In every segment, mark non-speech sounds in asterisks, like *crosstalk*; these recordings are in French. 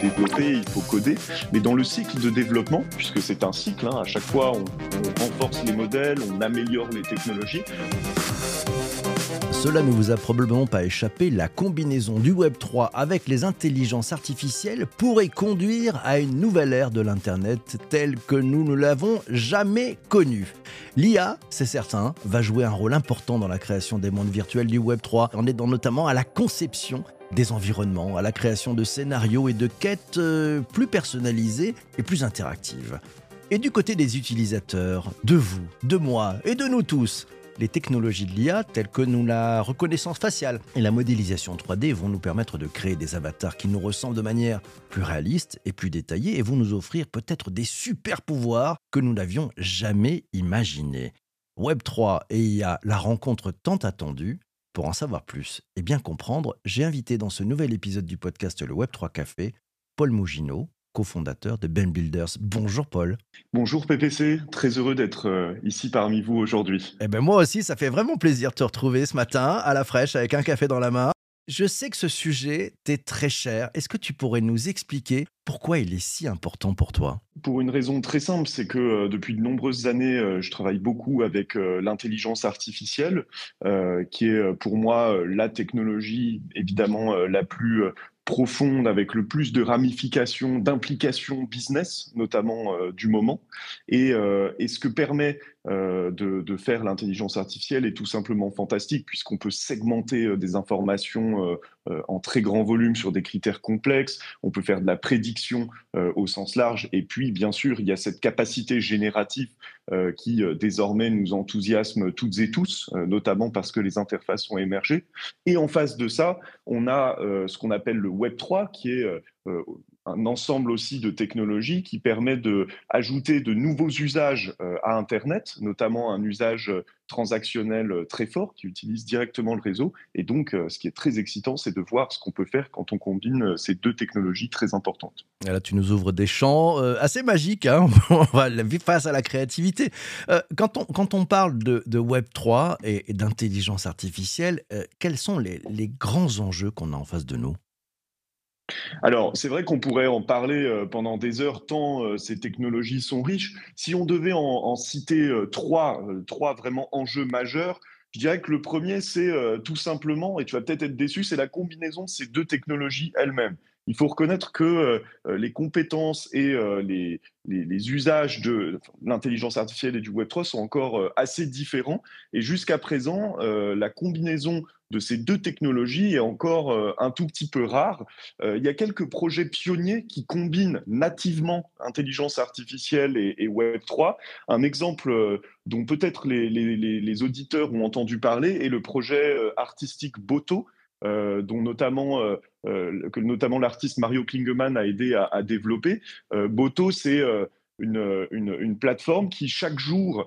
développer, il faut coder. Mais dans le cycle de développement, puisque c'est un cycle, hein, à chaque fois on renforce les modèles, on améliore les technologies. Cela ne vous a probablement pas échappé, la combinaison du Web 3 avec les intelligences artificielles pourrait conduire à une nouvelle ère de l'Internet telle que nous ne l'avons jamais connue. L'IA, c'est certain, va jouer un rôle important dans la création des mondes virtuels du Web 3, en aidant notamment à la conception des environnements, à la création de scénarios et de quêtes euh, plus personnalisées et plus interactives. Et du côté des utilisateurs, de vous, de moi et de nous tous, les technologies de l'IA, telles que nous la reconnaissance faciale et la modélisation 3D, vont nous permettre de créer des avatars qui nous ressemblent de manière plus réaliste et plus détaillée et vont nous offrir peut-être des super pouvoirs que nous n'avions jamais imaginés. Web3 et IA, la rencontre tant attendue. Pour en savoir plus et bien comprendre, j'ai invité dans ce nouvel épisode du podcast Le Web3 Café Paul Mougineau, cofondateur de Ben Builders. Bonjour Paul. Bonjour PPC, très heureux d'être euh, ici parmi vous aujourd'hui. Eh ben moi aussi, ça fait vraiment plaisir de te retrouver ce matin à la fraîche avec un café dans la main. Je sais que ce sujet t'est très cher. Est-ce que tu pourrais nous expliquer pourquoi il est si important pour toi? Pour une raison très simple, c'est que euh, depuis de nombreuses années, euh, je travaille beaucoup avec l'intelligence artificielle, qui est pour moi la technologie évidemment la plus profonde avec le plus de ramifications, d'implications business, notamment euh, du moment. Et, euh, et, ce que permet euh, de, faire l'intelligence artificielle est tout simplement fantastique, puisqu'on peut segmenter des informations en très grand volume sur des critères complexes, on peut faire de la prédiction au sens large, et puis bien sûr, il y a cette capacité générative qui désormais nous enthousiasme toutes et tous, notamment parce que les interfaces ont émergé. Et en face de ça, on a ce qu'on appelle le Web 3, qui est euh, euh, un ensemble aussi de technologies qui permet de ajouter de nouveaux usages euh, à Internet, notamment un usage transactionnel très fort qui utilise directement le réseau. Et donc, ce qui est très excitant, c'est de voir ce qu'on peut faire quand on combine ces deux technologies très importantes. Là, tu nous ouvres des champs assez magiques. Hein *laughs* on va face à la créativité. quand, on, quand on parle de, Web 3 et, d'intelligence artificielle, quels sont les, les grands enjeux qu'on a en face de nous? Alors, c'est vrai qu'on pourrait en parler euh, pendant des heures tant euh, ces technologies sont riches. Si on devait en, citer euh, trois, trois vraiment enjeux majeurs, je dirais que le premier, c'est tout simplement, et tu vas peut-être être déçu, c'est la combinaison de ces deux technologies elles-mêmes il faut reconnaître que euh, euh, les compétences et euh, les, usages de l'intelligence artificielle et du Web3 sont encore assez différents. Et jusqu'à présent, la combinaison de ces deux technologies est encore un tout petit peu rare. il y a quelques projets pionniers qui combinent nativement intelligence artificielle et, et Web3. Un exemple dont peut-être les, auditeurs ont entendu parler est le projet artistique Boto, dont notamment euh, que notamment l'artiste Mario Klingemann a aidé à, développer. Euh, Boto, c'est euh, une, une, plateforme qui chaque jour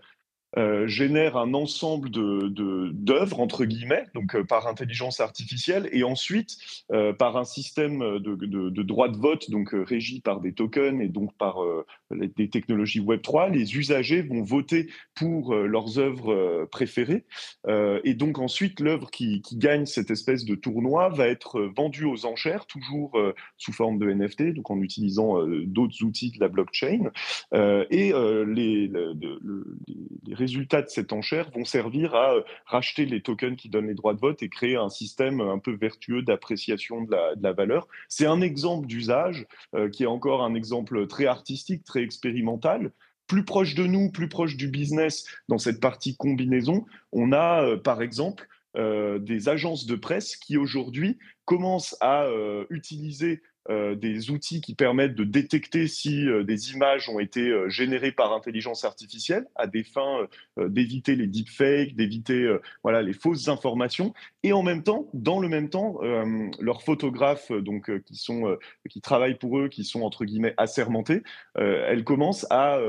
euh, génère un ensemble de, d'œuvres, entre guillemets, donc euh, par intelligence artificielle, et ensuite euh, par un système de, de, droit de vote, donc régi par des tokens et donc par des technologies Web3, les usagers vont voter pour leurs œuvres préférées. et donc ensuite, l'œuvre qui, gagne cette espèce de tournoi va être vendue aux enchères, toujours sous forme de NFT, donc en utilisant d'autres outils de la blockchain. et les, les résultats de cette enchère vont servir à euh, racheter les tokens qui donnent les droits de vote et créer un système un peu vertueux d'appréciation de la, valeur. C'est un exemple d'usage euh, qui est encore un exemple très artistique, très expérimental plus proche de nous, plus proche du business dans cette partie combinaison, on a euh, par exemple des agences de presse qui aujourd'hui commencent à utiliser euh, des outils qui permettent de détecter si euh, des images ont été euh, générées par intelligence artificielle à des fins d'éviter les deepfakes, d'éviter voilà les fausses informations. Et en même temps, dans le même temps, leurs photographes donc qui sont qui travaillent pour eux, qui sont entre guillemets assermentés, elles commencent à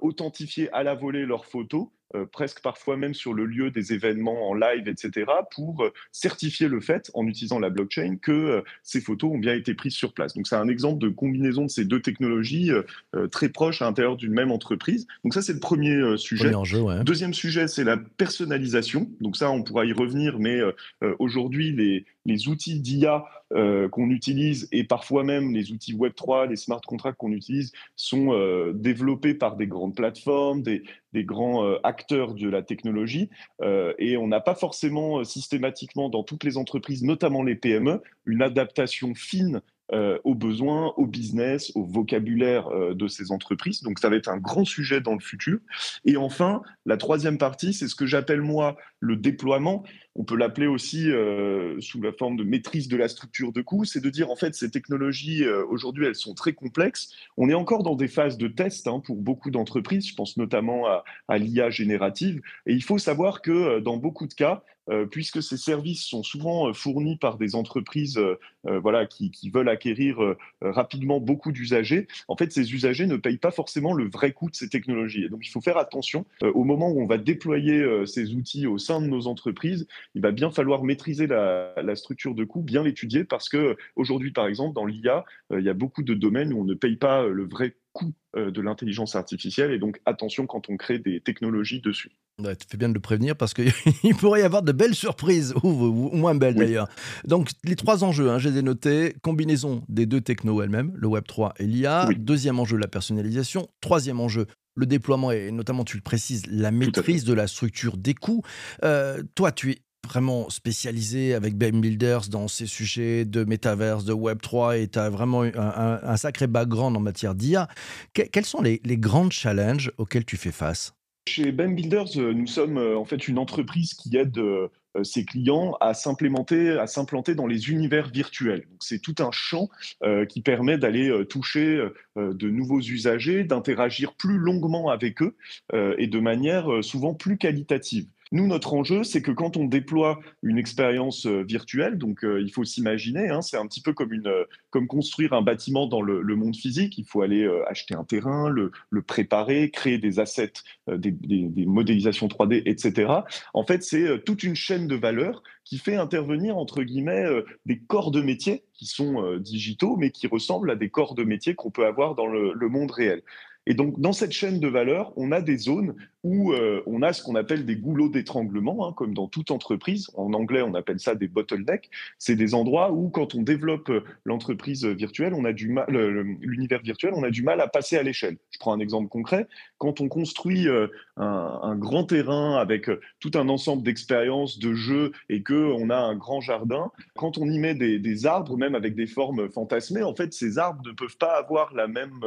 authentifier à la volée leurs photos presque parfois même sur le lieu des événements en live, etc., pour certifier le fait, en utilisant la blockchain, que ces photos ont bien été prises sur place. Donc c'est un exemple de combinaison de ces deux technologies très proches à l'intérieur d'une même entreprise. Donc ça, c'est le premier sujet. Deuxième sujet, c'est la personnalisation. Donc ça, on pourra y revenir, mais aujourd'hui, les, les outils d'IA euh, qu'on utilise et parfois même les outils Web3, les smart contracts qu'on utilise sont euh, développés par des grandes plateformes, des, grands euh, acteurs de la technologie. et on n'a pas forcément systématiquement dans toutes les entreprises, notamment les PME, une adaptation fine aux besoins, au business, au vocabulaire de ces entreprises. Donc ça va être un grand sujet dans le futur. Et enfin, la troisième partie, c'est ce que j'appelle moi le déploiement. On peut l'appeler aussi euh, sous la forme de maîtrise de la structure de coûts. C'est de dire en fait ces technologies aujourd'hui elles sont très complexes. On est encore dans des phases de test hein, pour beaucoup d'entreprises. Je pense notamment à, l'IA générative. Et il faut savoir que dans beaucoup de cas, euh, puisque ces services sont souvent euh, fournis par des entreprises euh, voilà, qui, veulent acquérir rapidement beaucoup d'usagers. En fait, ces usagers ne payent pas forcément le vrai coût de ces technologies. Et donc, il faut faire attention au moment où on va déployer ces outils au sein de nos entreprises. Il va bien falloir maîtriser la, la structure de coût, bien l'étudier, parce que aujourd'hui, par exemple, dans l'IA, il y a beaucoup de domaines où on ne paye pas le vrai coût de l'intelligence artificielle. Et donc, attention quand on crée des technologies dessus. Ouais, tu fais bien de le prévenir parce qu'il *laughs* pourrait y avoir de belles surprises, ou, moins belles d'ailleurs. Donc, les trois enjeux, hein, j'ai les notés combinaison des deux technos elles-mêmes, le Web3 et l'IA. Deuxième enjeu, la personnalisation. Troisième enjeu, le déploiement et notamment, tu le précises, la maîtrise de la structure des coûts. Euh, toi, tu es vraiment spécialisé avec Ben Builders dans ces sujets de métaverse, de Web3 et tu as vraiment un, sacré background en matière d'IA. quels sont les, les grands challenges auxquels tu fais face? Chez Ben Builders, euh, nous sommes euh, en fait une entreprise qui aide euh, ses clients à s'implémenter, à s'implanter dans les univers virtuels. C'est tout un champ qui permet d'aller toucher de nouveaux usagers, d'interagir plus longuement avec eux et de manière souvent plus qualitative. Nous, notre enjeu, c'est que quand on déploie une expérience euh, virtuelle, donc euh, il faut s'imaginer, hein, c'est un petit peu euh, comme construire un bâtiment dans le, monde physique. Il faut aller acheter un terrain, le, préparer, créer des assets, des, modélisations 3D, etc. En fait, c'est toute une chaîne de valeur qui fait intervenir, entre guillemets, des corps de métier qui sont digitaux, mais qui ressemblent à des corps de métier qu'on peut avoir dans le monde réel. Et donc, dans cette chaîne de valeur, on a des zones où euh, on a ce qu'on appelle des goulots d'étranglement, hein, comme dans toute entreprise. En anglais, on appelle ça des bottlenecks. C'est des endroits où, quand on développe euh, l'entreprise virtuelle, on a du mal, l'univers virtuel, on a du mal à passer à l'échelle. Je prends un exemple concret. Quand on construit euh, un, grand terrain avec tout un ensemble d'expériences, de jeux, et que on a un grand jardin, quand on y met des, arbres, même avec des formes fantasmées, en fait, ces arbres ne peuvent pas avoir la même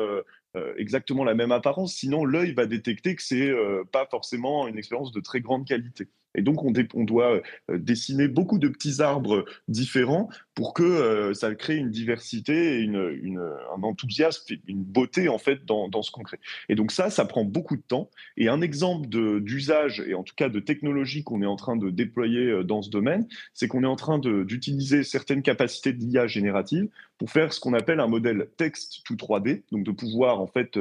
exactement la même apparence, sinon l'œil va détecter que c'est euh, pas forcément une expérience de très grande qualité. Et donc, on, doit euh, dessiner beaucoup de petits arbres différents pour que euh, ça crée une diversité, un enthousiasme, une beauté en fait dans, ce qu'on crée. Et donc ça, ça prend beaucoup de temps. Et un exemple d'usage et en tout cas de technologie qu'on est en train de déployer euh, dans ce domaine, c'est qu'on est en train d'utiliser certaines capacités de l'IA générative pour faire ce qu'on appelle un modèle texte tout 3D, donc de pouvoir en fait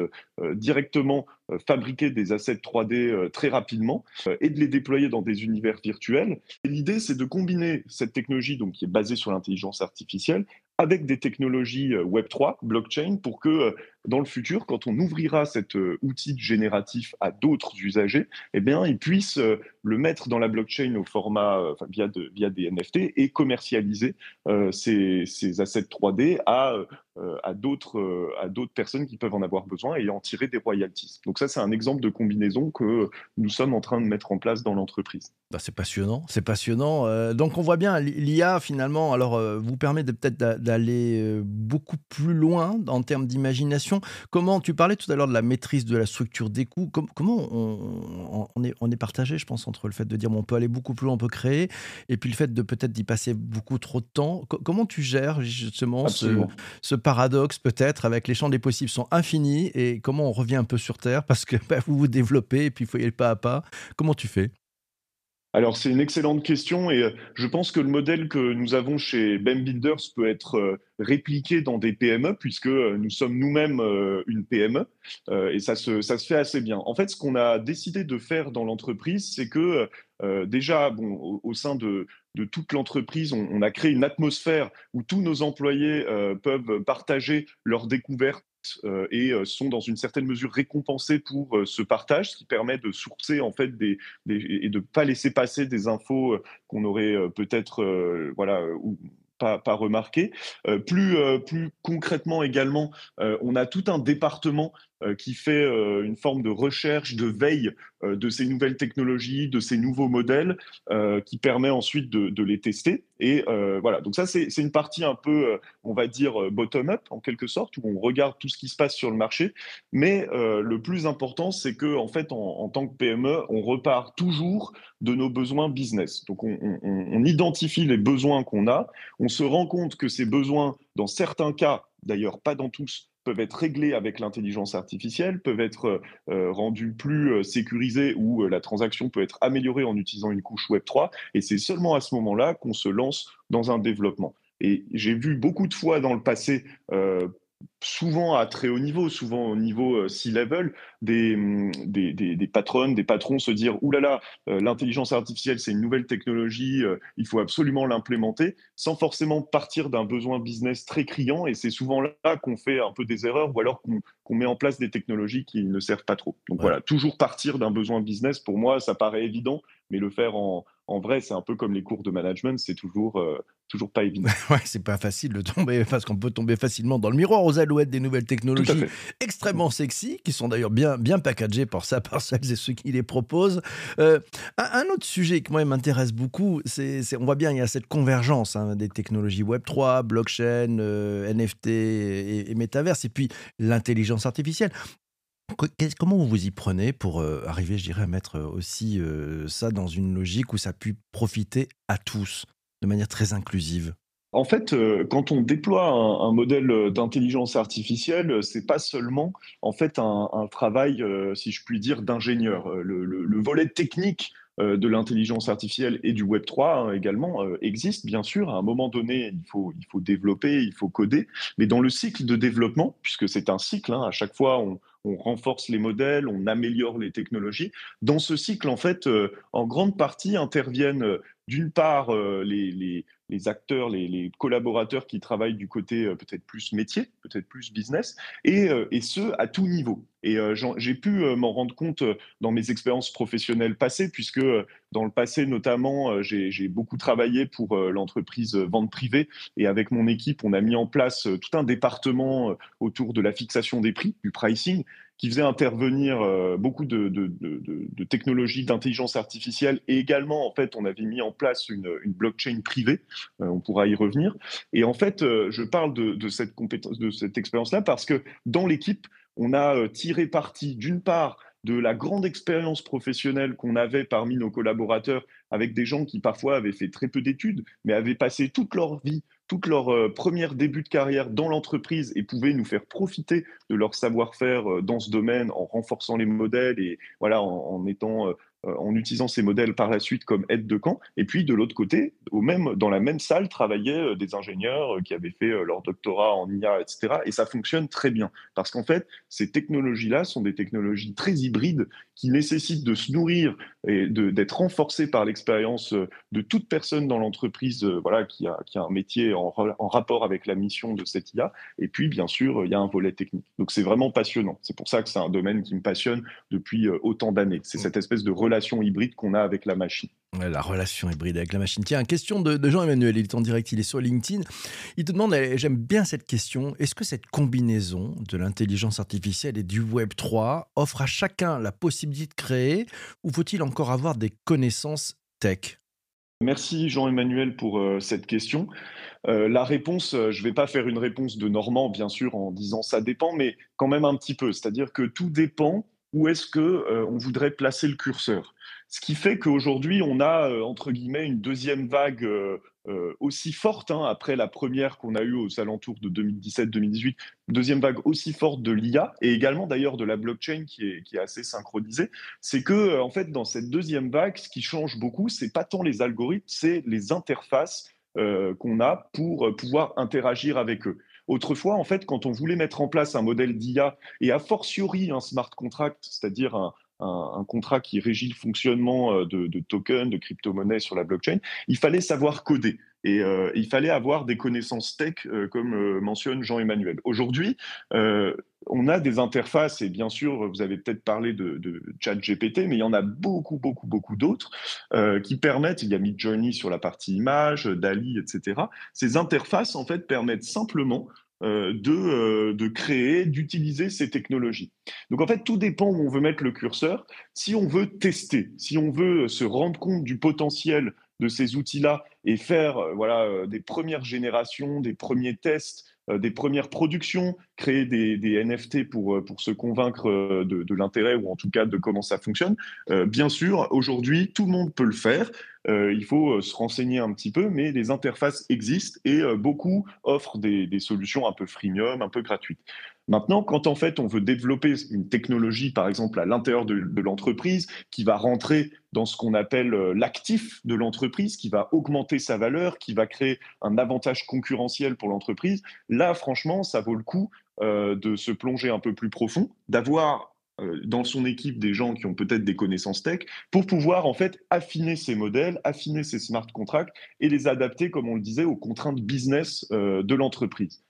directement fabriquer des assets 3D euh, très rapidement euh, et de les déployer dans des univers virtuels. L'idée, c'est de combiner cette technologie donc, qui est basée sur l'intelligence artificielle avec des technologies Web3, blockchain, pour que dans le futur, quand on ouvrira cet outil génératif à d'autres usagers, eh bien, ils puissent le mettre dans la blockchain au format via, de, via des NFT et commercialiser ces, assets 3D à euh, d'autres euh, personnes qui peuvent en avoir besoin et en tirer des royalties. Donc ça, c'est un exemple de combinaison que nous sommes en train de mettre en place dans l'entreprise. Bah, c'est passionnant, c'est passionnant. Euh, donc on voit bien, l'IA finalement, alors vous permet peut-être d'aller beaucoup plus loin en termes d'imagination. Comment tu parlais tout à l'heure de la maîtrise de la structure des coûts. comment on, est, on est partagé, je pense, entre le fait de dire bon, on peut aller beaucoup plus loin, on peut créer, et puis le fait de peut-être d'y passer beaucoup trop de temps. comment tu gères justement ce, ce paradoxe peut-être avec les champs des possibles sont infinis et comment on revient un peu sur Terre parce que bah, vous vous développez et puis il faut y aller pas à pas. Comment tu fais? Alors, c'est une excellente question et euh, je pense que le modèle que nous avons chez BEM Builders peut être euh, répliqué dans des PME puisque euh, nous sommes nous-mêmes une PME et ça se, ça se fait assez bien. En fait, ce qu'on a décidé de faire dans l'entreprise, c'est que déjà, bon, au, sein de, de toute l'entreprise, on, on, a créé une atmosphère où tous nos employés peuvent partager leurs découvertes euh, et euh, sont dans une certaine mesure récompensés pour euh, ce partage, ce qui permet de sourcer en fait des, et de ne pas laisser passer des infos qu'on aurait peut-être voilà pas, pas remarqué. plus, plus concrètement également, on a tout un département qui fait euh, une forme de recherche, de veille euh, de ces nouvelles technologies, de ces nouveaux modèles, qui permet ensuite de, les tester. Et voilà, donc ça, c'est une partie un peu, on va dire, bottom-up, en quelque sorte, où on regarde tout ce qui se passe sur le marché. Mais le plus important, c'est que en fait, en, tant que PME, on repart toujours de nos besoins business. Donc, on, on identifie les besoins qu'on a, on se rend compte que ces besoins, dans certains cas, d'ailleurs pas dans tous, peuvent être réglés avec l'intelligence artificielle, peuvent être euh, euh, rendus plus euh, sécurisés ou la transaction peut être améliorée en utilisant une couche Web3. Et c'est seulement à ce moment-là qu'on se lance dans un développement. Et j'ai vu beaucoup de fois dans le passé souvent à très haut niveau, souvent au niveau euh, C-level, hum, des, des, des, patronnes, des patrons se dire Ouh là là, euh, l'intelligence artificielle, c'est une nouvelle technologie, euh, il faut absolument l'implémenter, sans forcément partir d'un besoin business très criant. Et c'est souvent là qu'on fait un peu des erreurs ou alors qu'on met en place des technologies qui ne servent pas trop. Donc voilà, toujours partir d'un besoin business, pour moi, ça paraît évident, mais le faire en, en vrai, c'est un peu comme les cours de management, c'est toujours, toujours pas évident. *laughs* ouais, c'est pas facile de tomber, parce qu'on peut tomber facilement dans le miroir aux alouettes des nouvelles technologies extrêmement sexy, qui sont d'ailleurs bien, bien packagées pour ça, *laughs* par celles et ceux qui les proposent. Euh, un, autre sujet qui moi m'intéresse beaucoup, c'est, on voit bien il y a cette convergence hein, des technologies Web 3, blockchain, euh, NFT et, et métaverse, et puis l'intelligence artificielle. Comment vous vous y prenez pour euh, arriver, je dirais, à mettre aussi ça dans une logique où ça puisse profiter à tous de manière très inclusive? En fait, euh, quand on déploie un, modèle euh, d'intelligence artificielle, euh, c'est pas seulement en fait un, travail, si je puis dire, d'ingénieur. Le, volet technique de l'intelligence artificielle et du Web 3 hein, également existe, bien sûr. À un moment donné, il faut, il faut développer, il faut coder, mais dans le cycle de développement, puisque c'est un cycle, hein, à chaque fois on, renforce les modèles, on améliore les technologies. Dans ce cycle, en fait, en grande partie interviennent d'une part les les acteurs, les, collaborateurs qui travaillent du côté euh, peut-être plus métier, peut-être plus business, et, euh, et ce, à tout niveau. Et euh, j'ai pu m'en rendre compte dans mes expériences professionnelles passées, puisque dans le passé, notamment, j'ai beaucoup travaillé pour l'entreprise Vente Privée, et avec mon équipe, on a mis en place tout un département autour de la fixation des prix, du pricing, qui faisait intervenir euh, beaucoup de, technologies d'intelligence artificielle et également, en fait, on avait mis en place une, blockchain privée. Euh, on pourra y revenir. Et en fait, euh, je parle de, cette compétence, de cette expérience-là parce que dans l'équipe, on a tiré parti d'une part de la grande expérience professionnelle qu'on avait parmi nos collaborateurs avec des gens qui parfois avaient fait très peu d'études, mais avaient passé toute leur vie toute leur euh, première début de carrière dans l'entreprise et pouvaient nous faire profiter de leur savoir-faire euh, dans ce domaine en renforçant les modèles et voilà en, en étant euh, en utilisant ces modèles par la suite comme aide de camp. Et puis de l'autre côté, au même, dans la même salle, travaillaient euh, des ingénieurs euh, qui avaient fait leur doctorat en IA, etc. Et ça fonctionne très bien. Parce qu'en fait, ces technologies-là sont des technologies très hybrides qui nécessitent de se nourrir et d'être renforcées par l'expérience de toute personne dans l'entreprise voilà, qui, a, qui a un métier en, en rapport avec la mission de cette IA. Et puis, bien sûr, il y a un volet technique. Donc c'est vraiment passionnant. C'est pour ça que c'est un domaine qui me passionne depuis autant d'années. C'est mmh. cette espèce de relation hybride qu'on a avec la machine. La relation hybride avec la machine. Tiens, question de, Jean-Emmanuel, il est en direct, il est sur LinkedIn. Il te demande, j'aime bien cette question, est-ce que cette combinaison de l'intelligence artificielle et du Web 3 offre à chacun la possibilité de créer ou faut-il encore avoir des connaissances tech? Merci Jean-Emmanuel pour euh, cette question. Euh, la réponse, euh, je ne vais pas faire une réponse de Normand, bien sûr, en disant ça dépend, mais quand même un petit peu. C'est-à-dire que tout dépend où est-ce que on voudrait placer le curseur? Ce qui fait qu'aujourd'hui, on a, entre guillemets, une deuxième vague aussi forte, hein, après la première qu'on a eue aux alentours de 2017-2018, deuxième vague aussi forte de l'IA, et également d'ailleurs de la blockchain qui est, qui est assez synchronisée, c'est que, en fait, dans cette deuxième vague, ce qui change beaucoup, c'est pas tant les algorithmes, c'est les interfaces qu'on a pour pouvoir interagir avec eux. Autrefois, en fait, quand on voulait mettre en place un modèle d'IA et a fortiori un smart contract, c'est-à-dire un, contrat qui régit le fonctionnement euh, de, tokens, de crypto-monnaies sur la blockchain, il fallait savoir coder. Et euh, il fallait avoir des connaissances tech, euh, comme mentionne Jean-Emmanuel. Aujourd'hui, on a des interfaces, et bien sûr, vous avez peut-être parlé de, de chat GPT, mais il y en a beaucoup, beaucoup, beaucoup d'autres qui permettent, il y a Midjourney sur la partie image, DALI, etc. Ces interfaces, en fait, permettent simplement de, euh, de, créer, d'utiliser ces technologies. Donc en fait, tout dépend où on veut mettre le curseur. Si on veut tester, si on veut se rendre compte du potentiel de ces outils-là et faire euh, voilà, des premières générations, des premiers tests, des premières productions, créer des, des NFT pour, pour se convaincre de, de l'intérêt ou en tout cas de comment ça fonctionne, bien sûr, aujourd'hui, tout le monde peut le faire. Euh, il faut euh, se renseigner un petit peu, mais les interfaces existent et euh, beaucoup offrent des, solutions un peu freemium, un peu gratuites. Maintenant, quand en fait on veut développer une technologie, par exemple à l'intérieur de, l'entreprise, qui va rentrer dans ce qu'on appelle l'actif de l'entreprise, qui va augmenter sa valeur, qui va créer un avantage concurrentiel pour l'entreprise, là, franchement, ça vaut le coup de se plonger un peu plus profond, d'avoir dans son équipe des gens qui ont peut-être des connaissances tech pour pouvoir en fait affiner ces modèles, affiner ces smart contracts et les adapter, comme on le disait, aux contraintes business euh, de l'entreprise.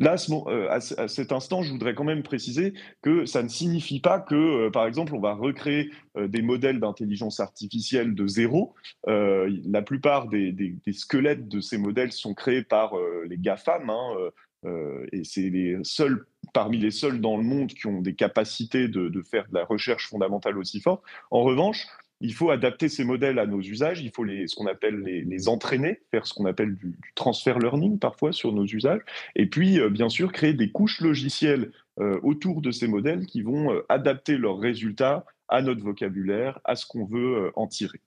Là, euh, à, cet instant, je voudrais quand même préciser que ça ne signifie pas que, par exemple, on va recréer des modèles d'intelligence artificielle de zéro. la plupart des, squelettes de ces modèles sont créés par les GAFAM, hein, et c'est les seuls parmi les seuls dans le monde qui ont des capacités de, faire de la recherche fondamentale aussi forte. En revanche, il faut adapter ces modèles à nos usages, il faut les, ce qu'on appelle les, entraîner, faire ce qu'on appelle du, transfer learning parfois sur nos usages, et puis euh, bien sûr créer des couches logicielles euh, autour de ces modèles qui vont euh, adapter leurs résultats à notre vocabulaire, à ce qu'on veut en tirer.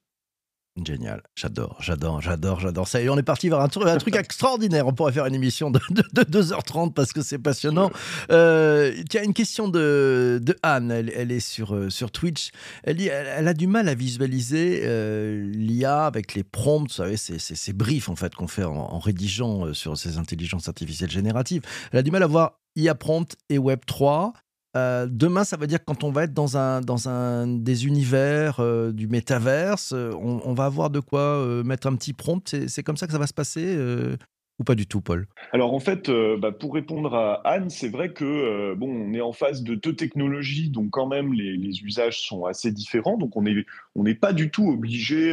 Génial, j'adore, j'adore, j'adore, j'adore ça. Et on est parti vers un, truc, un truc *laughs* extraordinaire. On pourrait faire une émission de, 2h30 parce que c'est passionnant. Euh, tiens, une question de, de Anne, elle, est sur, euh, sur Twitch. Elle, dit, elle, a du mal à visualiser euh, l'IA avec les prompts, vous savez, ces, ces, briefs en fait qu'on fait en, rédigeant sur ces intelligences artificielles génératives. Elle a du mal à voir IA prompt et Web 3. Euh, demain, ça veut dire quand on va être dans un, dans un des univers euh, du métaverse, euh, on, va avoir de quoi mettre un petit prompt. C'est comme ça que ça va se passer ou pas du tout, Paul? Alors en fait, bah, pour répondre à Anne, c'est vrai que bon, on est en face de deux technologies, donc quand même les, usages sont assez différents. Donc on n'est on n'est pas du tout obligé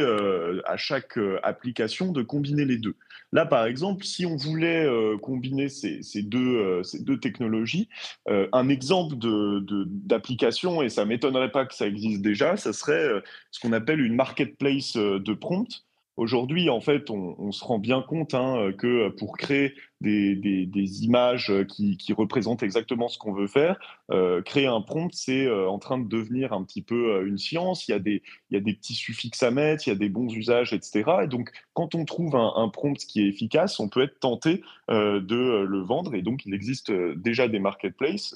à chaque application de combiner les deux. Là, par exemple, si on voulait euh, combiner ces, deux, euh, ces, deux, technologies, euh, un exemple d'application, et ça m'étonnerait pas que ça existe déjà, ça serait ce qu'on appelle une marketplace de prompt. Aujourd'hui, en fait, on, se rend bien compte hein, que pour créer des, images qui, représentent exactement ce qu'on veut faire. Euh, créer un prompt, c'est euh, en train de devenir un petit peu euh, une science. Il y, a des, il y a des petits suffixes à mettre, il y a des bons usages, etc. Et donc, quand on trouve un, prompt qui est efficace, on peut être tenté de le vendre. Et donc, il existe déjà des marketplaces,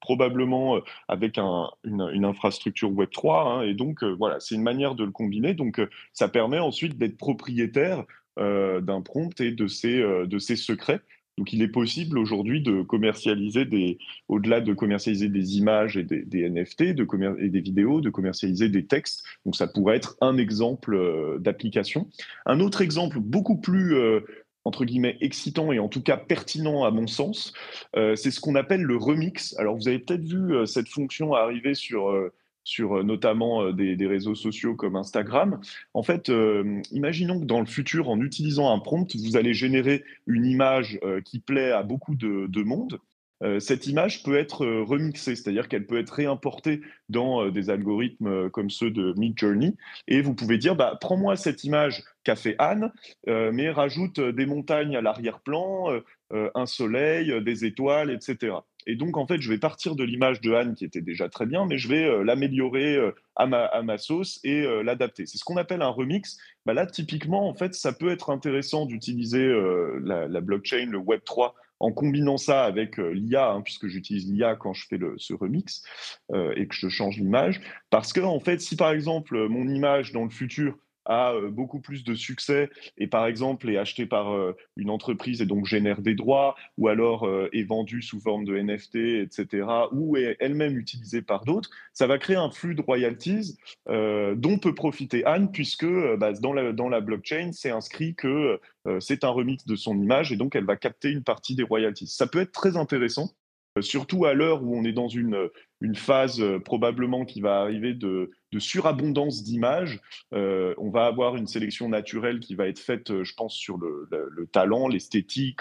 probablement avec une, infrastructure Web3. Hein. et donc, voilà, c'est une manière de le combiner. Donc, ça permet ensuite d'être propriétaire euh, d'un prompt et de ses, euh, de ses secrets. Donc, il est possible aujourd'hui de commercialiser des, au-delà de commercialiser des images et des, NFT de et des vidéos, de commercialiser des textes. Donc, ça pourrait être un exemple euh, d'application. Un autre exemple beaucoup plus entre guillemets excitant et en tout cas pertinent à mon sens, c'est ce qu'on appelle le remix. Alors, vous avez peut-être vu cette fonction arriver sur sur euh, notamment euh, des, réseaux sociaux comme Instagram. En fait, euh, imaginons que dans le futur, en utilisant un prompt, vous allez générer une image qui plaît à beaucoup de monde. Cette image peut être remixée, c'est-à-dire qu'elle peut être réimportée dans des algorithmes comme ceux de Midjourney. Et vous pouvez dire, bah, prends-moi cette image qu'a fait Anne, mais rajoute des montagnes à l'arrière-plan, un soleil, des étoiles, etc. Et donc, en fait, je vais partir de l'image de Anne qui était déjà très bien, mais je vais l'améliorer à, ma, sauce et l'adapter. C'est ce qu'on appelle un remix. Bah là, typiquement, en fait, ça peut être intéressant d'utiliser la, blockchain, le Web3 en combinant ça avec euh, l'IA, hein, puisque j'utilise l'IA quand je fais ce remix euh, et que je change l'image. Parce que, en fait, si par exemple mon image dans le futur a euh, beaucoup plus de succès et par exemple est acheté par euh, une entreprise et donc génère des droits ou alors euh, est vendu sous forme de NFT, etc., ou est elle-même utilisée par d'autres, ça va créer un flux de royalties dont peut profiter Anne puisque bah, dans, la, dans la blockchain, c'est inscrit que c'est un remix de son image et donc elle va capter une partie des royalties. Ça peut être très intéressant surtout à l'heure où on est dans une, une phase probablement qui va arriver de, de surabondance d'images. Euh, on va avoir une sélection naturelle qui va être faite, euh, je pense, sur le, talent, l'esthétique,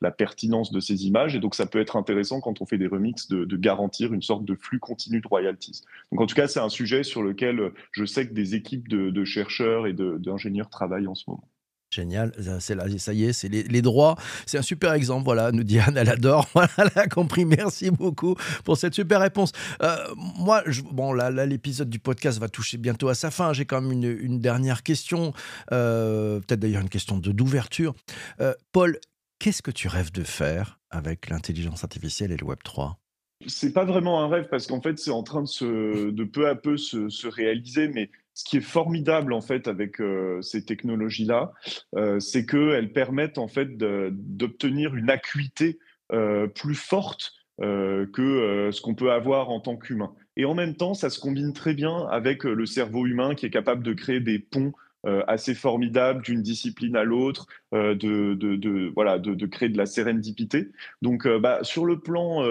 la pertinence de ces images. Et donc, ça peut être intéressant quand on fait des remixes de, garantir une sorte de flux continu de royalties. Donc, en tout cas, c'est un sujet sur lequel euh, je sais que des équipes de chercheurs et d'ingénieurs travaillent en ce moment. Génial, c'est là, ça y est, c'est les, droits. C'est un super exemple, voilà, nous dit Anne, elle adore, *laughs* voilà, elle a compris. Merci beaucoup pour cette super réponse. Euh, moi, bon, là, l'épisode du podcast va toucher bientôt à sa fin. J'ai quand même une, dernière question, euh, peut-être d'ailleurs une question d'ouverture. Euh, Paul, qu'est-ce que tu rêves de faire avec l'intelligence artificielle et le Web 3 c'est pas vraiment un rêve parce qu'en fait c'est en train de, de peu à peu se, se réaliser, mais ce qui est formidable en fait avec euh, ces technologies-là, euh, c'est qu'elles permettent en fait d'obtenir une acuité euh, plus forte que ce qu'on peut avoir en tant qu'humain. Et en même temps, ça se combine très bien avec le cerveau humain qui est capable de créer des ponts assez formidables d'une discipline à l'autre, de, de, voilà, de, créer de la sérendipité. Donc, bah, sur le plan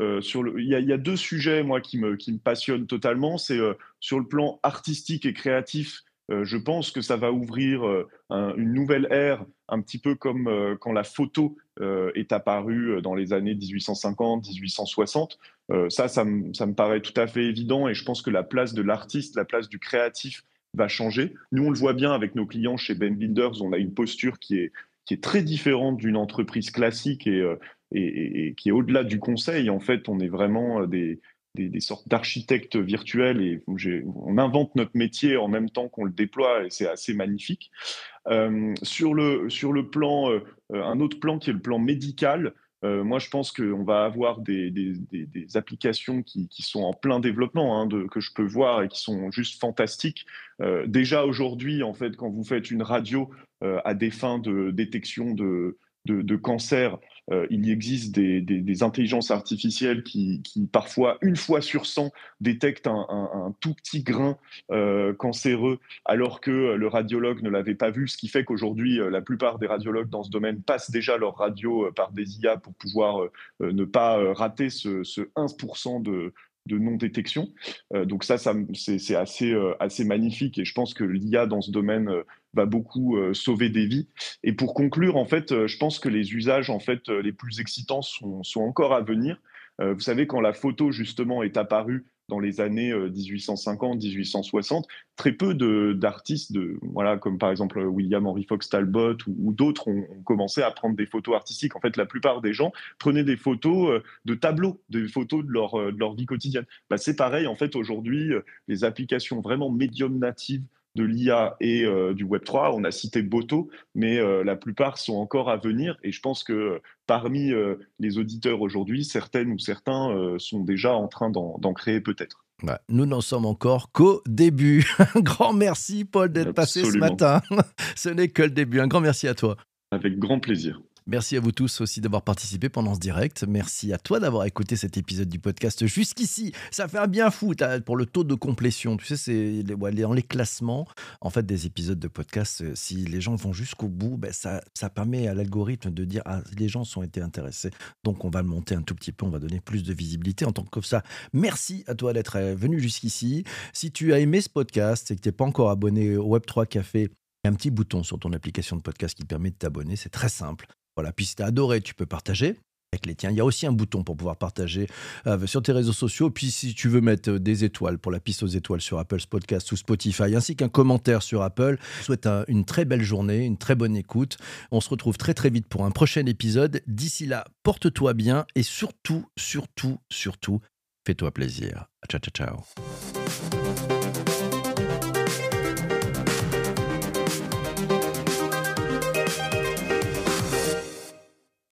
euh, il, y a, deux sujets, moi, qui me, passionnent totalement. C'est euh, sur le plan artistique et créatif. Euh, je pense que ça va ouvrir une nouvelle ère, un petit peu comme quand la photo est apparue dans les années 1850, 1860. ça, ça me, paraît tout à fait évident et je pense que la place de l'artiste, la place du créatif va changer. Nous, on le voit bien avec nos clients chez Ben Builders, on a une posture qui est très différente d'une entreprise classique et, et, qui est au-delà du conseil. En fait, on est vraiment euh, des, sortes d'architectes virtuels et on invente notre métier en même temps qu'on le déploie et c'est assez magnifique. Euh, sur, le, sur le plan, euh, un autre plan qui est le plan médical, moi, je pense qu'on va avoir des, applications qui, sont en plein développement, hein, que je peux voir et qui sont juste fantastiques. déjà aujourd'hui, en fait, quand vous faites une radio à des fins de détection de, de cancer, euh, il existe des, intelligences artificielles qui, parfois, une fois sur 100, détectent un, tout petit grain euh, cancéreux alors que le radiologue ne l'avait pas vu, ce qui fait qu'aujourd'hui, euh, la plupart des radiologues dans ce domaine passent déjà leur radio par des IA pour pouvoir ne pas rater ce, ce 1% de, de non-détection. Euh, donc ça, ça c'est assez, euh, assez magnifique et je pense que l'IA dans ce domaine euh, va beaucoup sauver des vies. Et pour conclure, en fait, je pense que les usages en fait les plus excitants sont, sont encore à venir. vous savez, quand la photo justement est apparue dans les années 1850, euh, 1860, très peu d'artistes, voilà, comme par exemple William Henry Fox Talbot ou, d'autres, ont, commencé à prendre des photos artistiques. En fait, la plupart des gens prenaient des photos euh, de tableaux, des photos de leur, euh, de leur vie quotidienne. Bah, C'est pareil, en fait, aujourd'hui, les applications vraiment médium natives de l'IA et euh, du Web3. On a cité Boto, mais euh, la plupart sont encore à venir. Et je pense que euh, parmi les auditeurs aujourd'hui, certaines ou certains sont déjà en train d'en créer peut-être. Bah, nous n'en sommes encore qu'au début. *laughs* Un grand merci, Paul, d'être passé ce matin. *laughs* Ce n'est que le début. Un grand merci à toi. Avec grand plaisir. Merci à vous tous aussi d'avoir participé pendant ce direct. Merci à toi d'avoir écouté cet épisode du podcast jusqu'ici. Ça fait un bien fou pour le taux de complétion. Tu sais, c'est dans les classements en fait des épisodes de podcast. Euh, si les gens vont jusqu'au bout, ben ça, permet à l'algorithme de dire ah les gens sont été intéressés. Donc on va le monter un tout petit peu, on va donner plus de visibilité en tant que ça. Merci à toi d'être euh, venu jusqu'ici. Si tu as aimé ce podcast et que tu n'es pas encore abonné au Web3 Café, un petit bouton sur ton application de podcast qui permet de t'abonner. C'est très simple. Voilà, puis si tu as adoré, tu peux partager. avec les tiens. Il y a aussi un bouton pour pouvoir partager euh, sur tes réseaux sociaux. Puis si tu veux mettre des étoiles pour la piste aux étoiles sur Apple Podcast ou Spotify, ainsi qu'un commentaire sur Apple, je souhaite une très belle journée, une très bonne écoute. On se retrouve très très vite pour un prochain épisode. D'ici là, porte-toi bien et surtout, surtout, surtout, fais-toi plaisir. Ciao, ciao, ciao.